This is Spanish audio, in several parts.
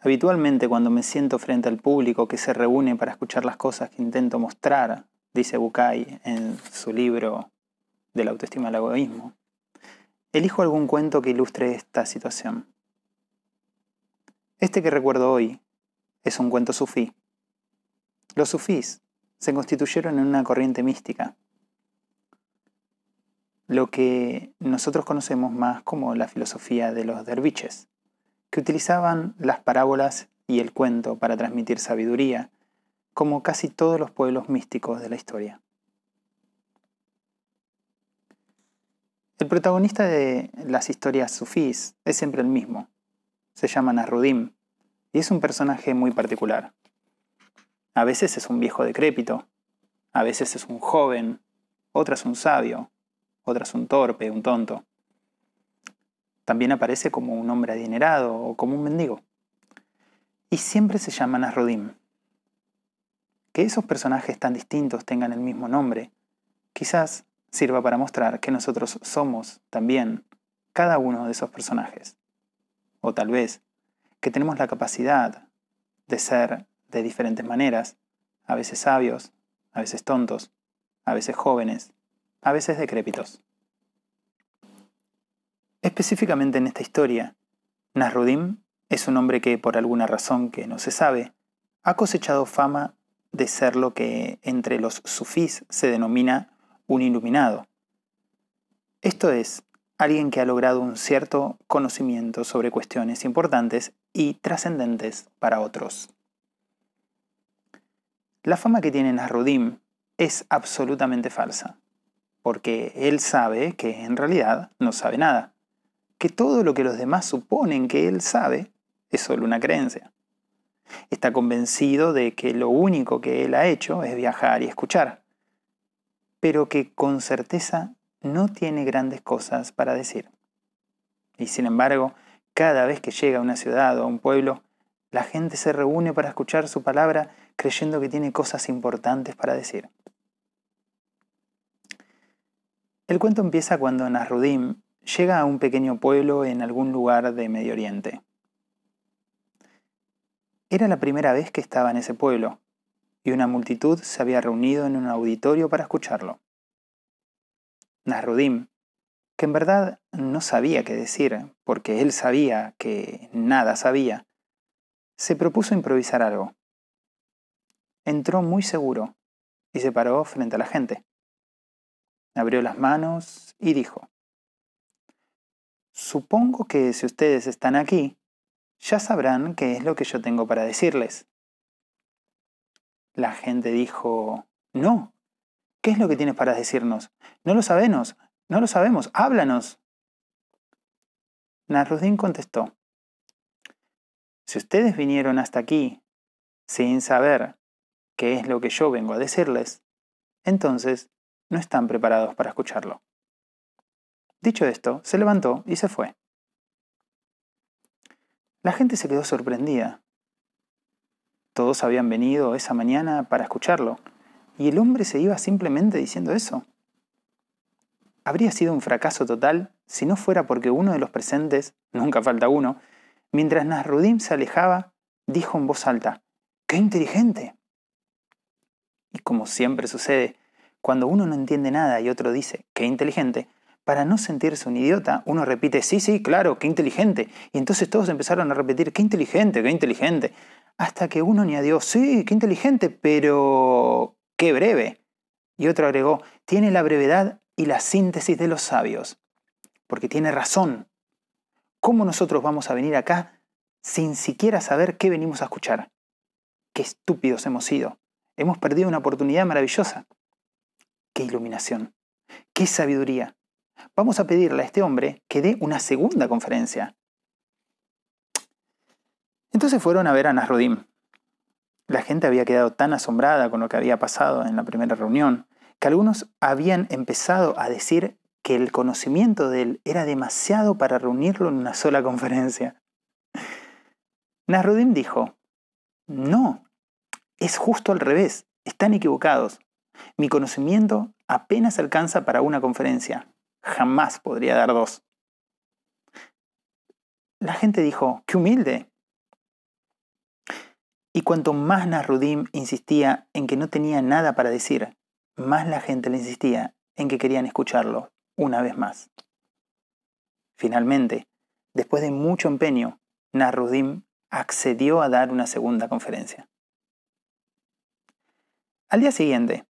Habitualmente cuando me siento frente al público que se reúne para escuchar las cosas que intento mostrar, dice Bukai en su libro de la autoestima al egoísmo, elijo algún cuento que ilustre esta situación. Este que recuerdo hoy es un cuento sufí. Los sufís se constituyeron en una corriente mística, lo que nosotros conocemos más como la filosofía de los derviches que utilizaban las parábolas y el cuento para transmitir sabiduría, como casi todos los pueblos místicos de la historia. El protagonista de las historias sufís es siempre el mismo. Se llama Nasrudim y es un personaje muy particular. A veces es un viejo decrépito, a veces es un joven, otras un sabio, otras un torpe, un tonto. También aparece como un hombre adinerado o como un mendigo. Y siempre se llaman Nasrudim. Que esos personajes tan distintos tengan el mismo nombre, quizás sirva para mostrar que nosotros somos también cada uno de esos personajes. O tal vez que tenemos la capacidad de ser de diferentes maneras, a veces sabios, a veces tontos, a veces jóvenes, a veces decrépitos. Específicamente en esta historia, Nasrudim es un hombre que, por alguna razón que no se sabe, ha cosechado fama de ser lo que entre los sufís se denomina un iluminado. Esto es, alguien que ha logrado un cierto conocimiento sobre cuestiones importantes y trascendentes para otros. La fama que tiene Nasrudim es absolutamente falsa, porque él sabe que en realidad no sabe nada que todo lo que los demás suponen que él sabe es solo una creencia. Está convencido de que lo único que él ha hecho es viajar y escuchar, pero que con certeza no tiene grandes cosas para decir. Y sin embargo, cada vez que llega a una ciudad o a un pueblo, la gente se reúne para escuchar su palabra creyendo que tiene cosas importantes para decir. El cuento empieza cuando Nasrudim llega a un pequeño pueblo en algún lugar de Medio Oriente. Era la primera vez que estaba en ese pueblo, y una multitud se había reunido en un auditorio para escucharlo. Nasrudim, que en verdad no sabía qué decir, porque él sabía que nada sabía, se propuso improvisar algo. Entró muy seguro y se paró frente a la gente. Abrió las manos y dijo, Supongo que si ustedes están aquí, ya sabrán qué es lo que yo tengo para decirles. La gente dijo, no, ¿qué es lo que tienes para decirnos? No lo sabemos, no lo sabemos, háblanos. Narudín contestó, si ustedes vinieron hasta aquí sin saber qué es lo que yo vengo a decirles, entonces no están preparados para escucharlo. Dicho esto, se levantó y se fue. La gente se quedó sorprendida. Todos habían venido esa mañana para escucharlo, y el hombre se iba simplemente diciendo eso. Habría sido un fracaso total si no fuera porque uno de los presentes, nunca falta uno, mientras Nasrudim se alejaba, dijo en voz alta, ¡Qué inteligente! Y como siempre sucede, cuando uno no entiende nada y otro dice, ¡qué inteligente!, para no sentirse un idiota, uno repite, sí, sí, claro, qué inteligente. Y entonces todos empezaron a repetir, qué inteligente, qué inteligente. Hasta que uno añadió, sí, qué inteligente, pero qué breve. Y otro agregó, tiene la brevedad y la síntesis de los sabios. Porque tiene razón. ¿Cómo nosotros vamos a venir acá sin siquiera saber qué venimos a escuchar? Qué estúpidos hemos sido. Hemos perdido una oportunidad maravillosa. Qué iluminación. Qué sabiduría vamos a pedirle a este hombre que dé una segunda conferencia. Entonces fueron a ver a Nasrudim. La gente había quedado tan asombrada con lo que había pasado en la primera reunión que algunos habían empezado a decir que el conocimiento de él era demasiado para reunirlo en una sola conferencia. Nasrudim dijo, no, es justo al revés, están equivocados. Mi conocimiento apenas alcanza para una conferencia jamás podría dar dos. La gente dijo, qué humilde. Y cuanto más Nasrudim insistía en que no tenía nada para decir, más la gente le insistía en que querían escucharlo una vez más. Finalmente, después de mucho empeño, Nasrudim accedió a dar una segunda conferencia. Al día siguiente,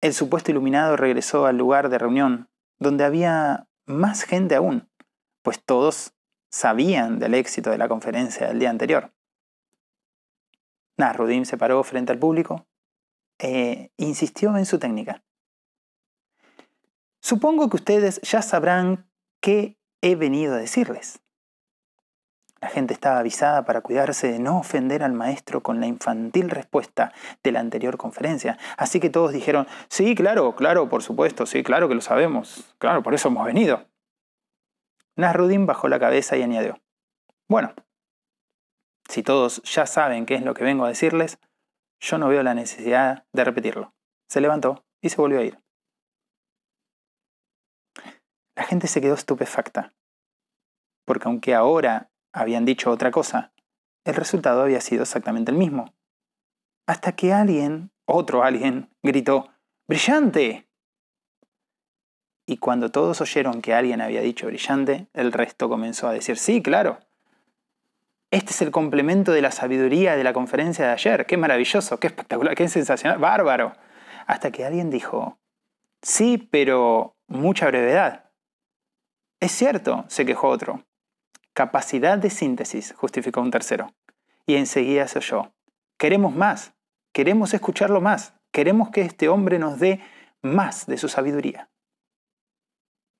el supuesto iluminado regresó al lugar de reunión, donde había más gente aún, pues todos sabían del éxito de la conferencia del día anterior. Nasruddin se paró frente al público e insistió en su técnica. Supongo que ustedes ya sabrán qué he venido a decirles. La gente estaba avisada para cuidarse de no ofender al maestro con la infantil respuesta de la anterior conferencia. Así que todos dijeron, sí, claro, claro, por supuesto, sí, claro que lo sabemos, claro, por eso hemos venido. Nasruddin bajó la cabeza y añadió, bueno, si todos ya saben qué es lo que vengo a decirles, yo no veo la necesidad de repetirlo. Se levantó y se volvió a ir. La gente se quedó estupefacta, porque aunque ahora habían dicho otra cosa, el resultado había sido exactamente el mismo. Hasta que alguien, otro alguien, gritó, ¡Brillante! Y cuando todos oyeron que alguien había dicho brillante, el resto comenzó a decir, sí, claro. Este es el complemento de la sabiduría de la conferencia de ayer. Qué maravilloso, qué espectacular, qué sensacional, bárbaro. Hasta que alguien dijo, sí, pero mucha brevedad. Es cierto, se quejó otro. Capacidad de síntesis, justificó un tercero. Y enseguida se oyó. Queremos más, queremos escucharlo más, queremos que este hombre nos dé más de su sabiduría.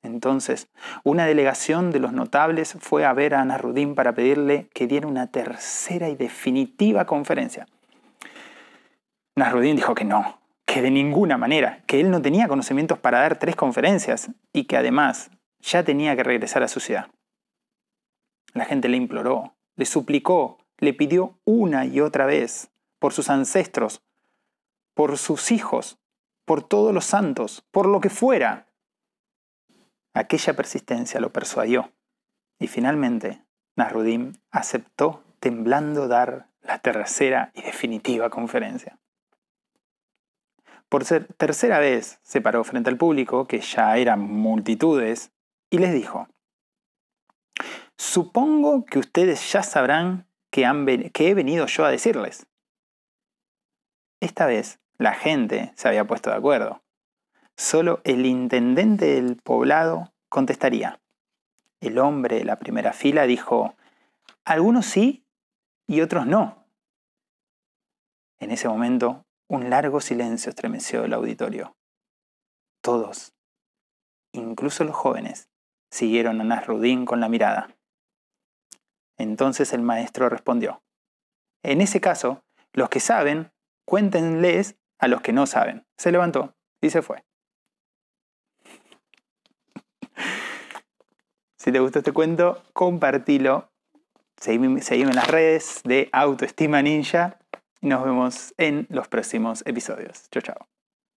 Entonces, una delegación de los notables fue a ver a Nasruddin para pedirle que diera una tercera y definitiva conferencia. Nasruddin dijo que no, que de ninguna manera, que él no tenía conocimientos para dar tres conferencias y que además ya tenía que regresar a su ciudad. La gente le imploró, le suplicó, le pidió una y otra vez por sus ancestros, por sus hijos, por todos los santos, por lo que fuera, Aquella persistencia lo persuadió y finalmente Nasruddin aceptó temblando dar la tercera y definitiva conferencia. Por tercera vez se paró frente al público, que ya eran multitudes, y les dijo, Supongo que ustedes ya sabrán que, he venido yo a decirles. Esta vez la gente se había puesto de acuerdo. Solo el intendente del poblado contestaría. El hombre de la primera fila dijo, algunos sí y otros no. En ese momento, un largo silencio estremeció el auditorio. Todos, incluso los jóvenes, siguieron a Nasrudín con la mirada. Entonces el maestro respondió, en ese caso, los que saben, cuéntenles a los que no saben. Se levantó y se fue. Si te gustó este cuento, compartilo. Seguime, en las redes de Autoestima Ninja y nos vemos en los próximos episodios. Chao, chao.